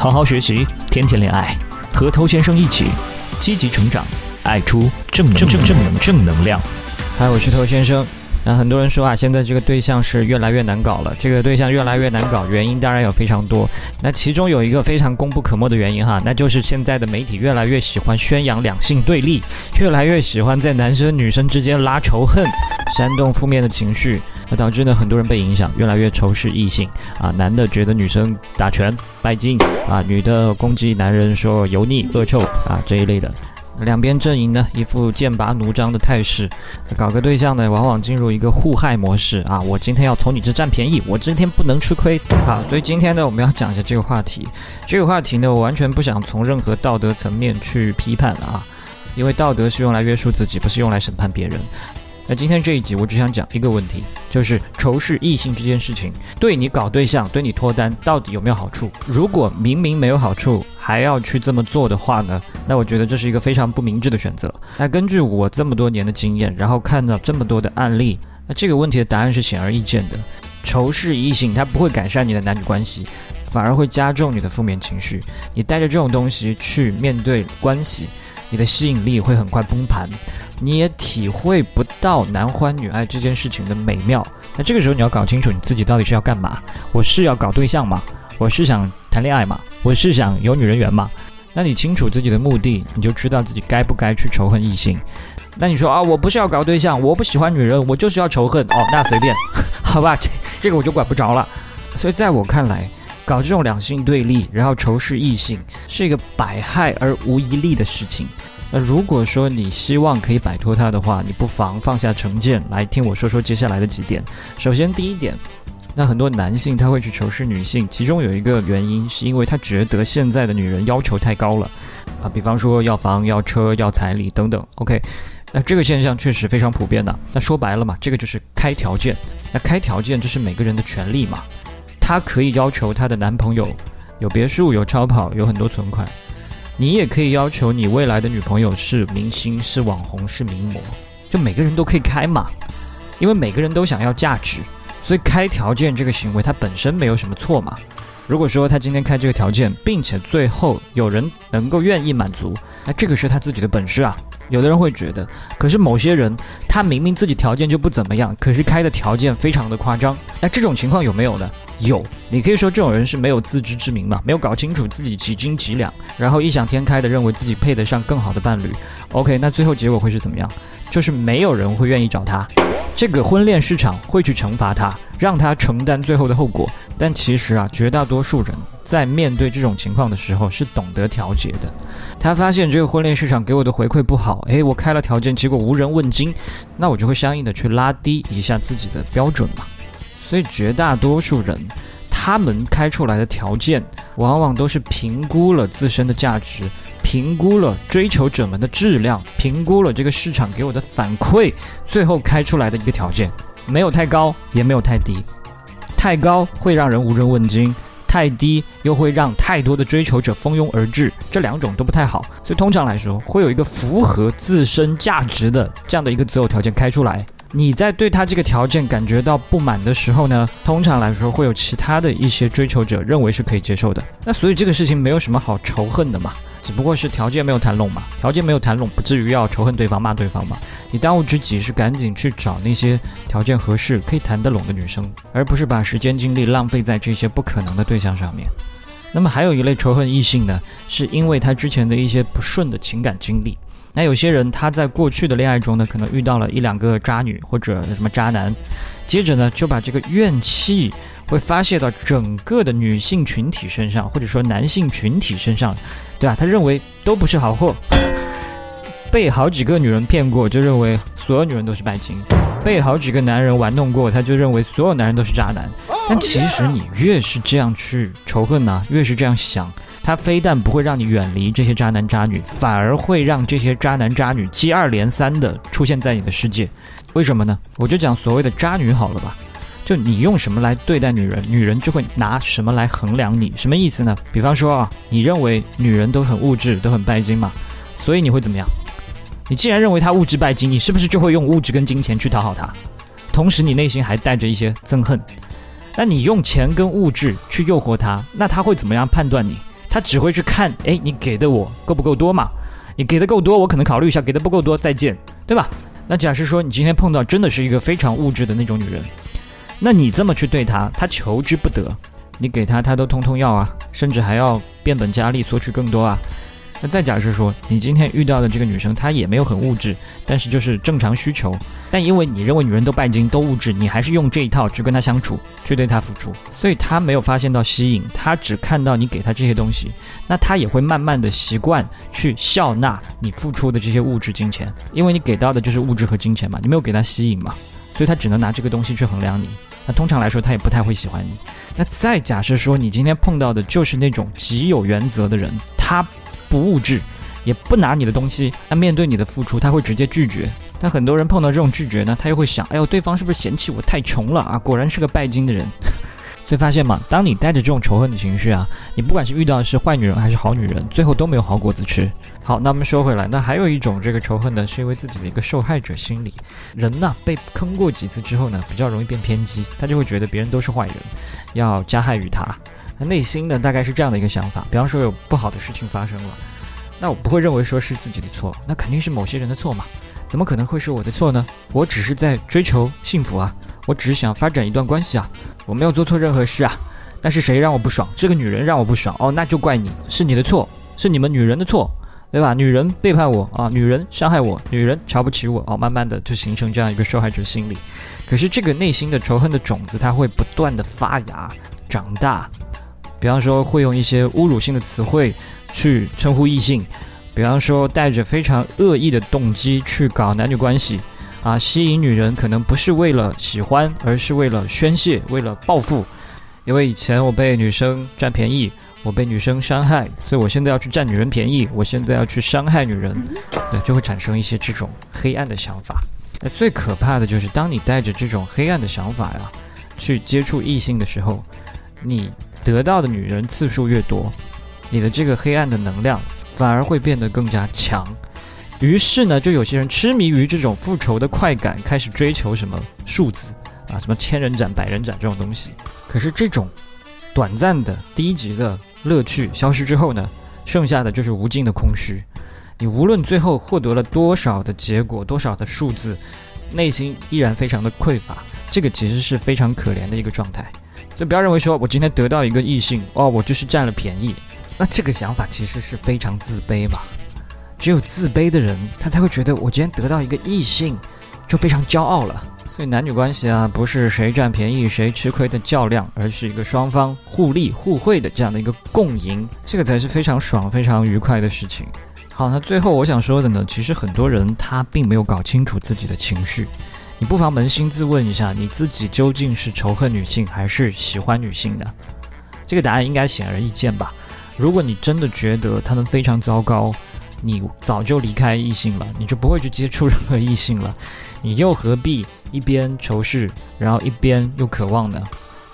好好学习，天天恋爱，和头先生一起积极成长，爱出正正正正能正能量。嗨，我是头先生。那很多人说啊，现在这个对象是越来越难搞了。这个对象越来越难搞，原因当然有非常多。那其中有一个非常功不可没的原因哈，那就是现在的媒体越来越喜欢宣扬两性对立，越来越喜欢在男生女生之间拉仇恨，煽动负面的情绪，那导致呢很多人被影响，越来越仇视异性啊。男的觉得女生打拳拜金啊，女的攻击男人说油腻恶臭啊这一类的。两边阵营呢，一副剑拔弩张的态势，搞个对象呢，往往进入一个互害模式啊！我今天要从你这占便宜，我今天不能吃亏。好，所以今天呢，我们要讲一下这个话题。这个话题呢，我完全不想从任何道德层面去批判啊，因为道德是用来约束自己，不是用来审判别人。那今天这一集，我只想讲一个问题，就是仇视异性这件事情，对你搞对象，对你脱单，到底有没有好处？如果明明没有好处，还要去这么做的话呢？那我觉得这是一个非常不明智的选择。那根据我这么多年的经验，然后看到这么多的案例，那这个问题的答案是显而易见的：仇视异性，它不会改善你的男女关系，反而会加重你的负面情绪。你带着这种东西去面对关系，你的吸引力会很快崩盘。你也体会不到男欢女爱这件事情的美妙。那这个时候你要搞清楚你自己到底是要干嘛？我是要搞对象吗？我是想谈恋爱吗？我是想有女人缘吗？那你清楚自己的目的，你就知道自己该不该去仇恨异性。那你说啊，我不是要搞对象，我不喜欢女人，我就是要仇恨哦，那随便，好吧，这这个我就管不着了。所以在我看来，搞这种两性对立，然后仇视异性，是一个百害而无一利的事情。那如果说你希望可以摆脱它的话，你不妨放下成见，来听我说说接下来的几点。首先，第一点，那很多男性他会去仇视女性，其中有一个原因是因为他觉得现在的女人要求太高了，啊，比方说要房、要车、要彩礼等等。OK，那这个现象确实非常普遍的。那说白了嘛，这个就是开条件。那开条件，这是每个人的权利嘛，她可以要求她的男朋友有别墅、有超跑、有很多存款。你也可以要求你未来的女朋友是明星、是网红、是名模，就每个人都可以开嘛，因为每个人都想要价值，所以开条件这个行为它本身没有什么错嘛。如果说他今天开这个条件，并且最后有人能够愿意满足，那这个是他自己的本事啊。有的人会觉得，可是某些人他明明自己条件就不怎么样，可是开的条件非常的夸张。那这种情况有没有呢？有，你可以说这种人是没有自知之明嘛，没有搞清楚自己几斤几两，然后异想天开的认为自己配得上更好的伴侣。OK，那最后结果会是怎么样？就是没有人会愿意找他，这个婚恋市场会去惩罚他，让他承担最后的后果。但其实啊，绝大多数人。在面对这种情况的时候，是懂得调节的。他发现这个婚恋市场给我的回馈不好，诶，我开了条件，结果无人问津，那我就会相应的去拉低一下自己的标准嘛。所以绝大多数人，他们开出来的条件，往往都是评估了自身的价值，评估了追求者们的质量，评估了这个市场给我的反馈，最后开出来的一个条件，没有太高，也没有太低。太高会让人无人问津。太低又会让太多的追求者蜂拥而至，这两种都不太好。所以通常来说，会有一个符合自身价值的这样的一个择偶条件开出来。你在对他这个条件感觉到不满的时候呢，通常来说会有其他的一些追求者认为是可以接受的。那所以这个事情没有什么好仇恨的嘛。只不过是条件没有谈拢嘛，条件没有谈拢，不至于要仇恨对方、骂对方嘛。你当务之急是赶紧去找那些条件合适、可以谈得拢的女生，而不是把时间精力浪费在这些不可能的对象上面。那么还有一类仇恨异性呢，是因为他之前的一些不顺的情感经历。那有些人他在过去的恋爱中呢，可能遇到了一两个渣女或者什么渣男，接着呢就把这个怨气会发泄到整个的女性群体身上，或者说男性群体身上。对吧？他认为都不是好货，被好几个女人骗过，就认为所有女人都是拜金；被好几个男人玩弄过，他就认为所有男人都是渣男。但其实你越是这样去仇恨呢，越是这样想，他非但不会让你远离这些渣男渣女，反而会让这些渣男渣女接二连三的出现在你的世界。为什么呢？我就讲所谓的渣女好了吧。就你用什么来对待女人，女人就会拿什么来衡量你。什么意思呢？比方说啊，你认为女人都很物质，都很拜金嘛，所以你会怎么样？你既然认为她物质拜金，你是不是就会用物质跟金钱去讨好她？同时，你内心还带着一些憎恨。那你用钱跟物质去诱惑她，那她会怎么样判断你？她只会去看，哎，你给的我够不够多嘛？你给的够多，我可能考虑一下；给的不够多，再见，对吧？那假设说你今天碰到真的是一个非常物质的那种女人，那你这么去对她，她求之不得，你给她她都通通要啊，甚至还要变本加厉索取更多啊。那再假设说，你今天遇到的这个女生，她也没有很物质，但是就是正常需求，但因为你认为女人都拜金都物质，你还是用这一套去跟她相处，去对她付出，所以她没有发现到吸引，她只看到你给她这些东西，那她也会慢慢的习惯去笑纳你付出的这些物质金钱，因为你给到的就是物质和金钱嘛，你没有给她吸引嘛，所以她只能拿这个东西去衡量你。那通常来说，他也不太会喜欢你。那再假设说，你今天碰到的就是那种极有原则的人，他。不物质，也不拿你的东西。那面对你的付出，他会直接拒绝。但很多人碰到这种拒绝呢，他又会想：哎呦，对方是不是嫌弃我太穷了啊？果然是个拜金的人。所以发现嘛，当你带着这种仇恨的情绪啊，你不管是遇到的是坏女人还是好女人，最后都没有好果子吃。好，那我们说回来，那还有一种这个仇恨呢，是因为自己的一个受害者心理。人呢被坑过几次之后呢，比较容易变偏激，他就会觉得别人都是坏人，要加害于他。他内心呢，大概是这样的一个想法。比方说有不好的事情发生了，那我不会认为说是自己的错，那肯定是某些人的错嘛？怎么可能会是我的错呢？我只是在追求幸福啊，我只是想发展一段关系啊，我没有做错任何事啊。但是谁让我不爽？这个女人让我不爽哦，那就怪你，是你的错，是你们女人的错，对吧？女人背叛我啊，女人伤害我，女人瞧不起我哦，慢慢的就形成这样一个受害者心理。可是这个内心的仇恨的种子，它会不断的发芽长大。比方说，会用一些侮辱性的词汇去称呼异性；比方说，带着非常恶意的动机去搞男女关系，啊，吸引女人可能不是为了喜欢，而是为了宣泄、为了报复。因为以前我被女生占便宜，我被女生伤害，所以我现在要去占女人便宜，我现在要去伤害女人，对，就会产生一些这种黑暗的想法。那最可怕的就是，当你带着这种黑暗的想法呀，去接触异性的时候，你。得到的女人次数越多，你的这个黑暗的能量反而会变得更加强。于是呢，就有些人痴迷于这种复仇的快感，开始追求什么数字啊，什么千人斩、百人斩这种东西。可是这种短暂的低级的乐趣消失之后呢，剩下的就是无尽的空虚。你无论最后获得了多少的结果，多少的数字，内心依然非常的匮乏。这个其实是非常可怜的一个状态。所以不要认为说我今天得到一个异性哦，我就是占了便宜，那这个想法其实是非常自卑嘛。只有自卑的人，他才会觉得我今天得到一个异性，就非常骄傲了。所以男女关系啊，不是谁占便宜谁吃亏的较量，而是一个双方互利互惠的这样的一个共赢，这个才是非常爽、非常愉快的事情。好，那最后我想说的呢，其实很多人他并没有搞清楚自己的情绪。你不妨扪心自问一下，你自己究竟是仇恨女性还是喜欢女性的？这个答案应该显而易见吧。如果你真的觉得他们非常糟糕，你早就离开异性了，你就不会去接触任何异性了。你又何必一边仇视，然后一边又渴望呢？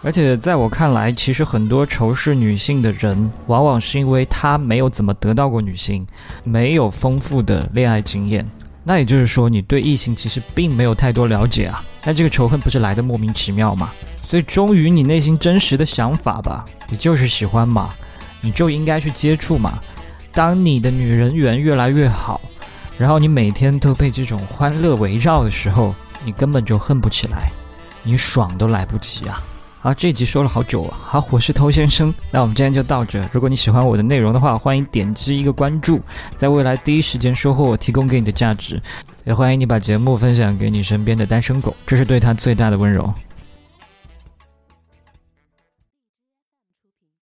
而且在我看来，其实很多仇视女性的人，往往是因为他没有怎么得到过女性，没有丰富的恋爱经验。那也就是说，你对异性其实并没有太多了解啊。那这个仇恨不是来的莫名其妙吗？所以忠于你内心真实的想法吧，你就是喜欢嘛，你就应该去接触嘛。当你的女人缘越来越好，然后你每天都被这种欢乐围绕的时候，你根本就恨不起来，你爽都来不及啊。好，这集说了好久啊。好，我是头先生，那我们今天就到这。如果你喜欢我的内容的话，欢迎点击一个关注，在未来第一时间收获我提供给你的价值。也欢迎你把节目分享给你身边的单身狗，这是对他最大的温柔。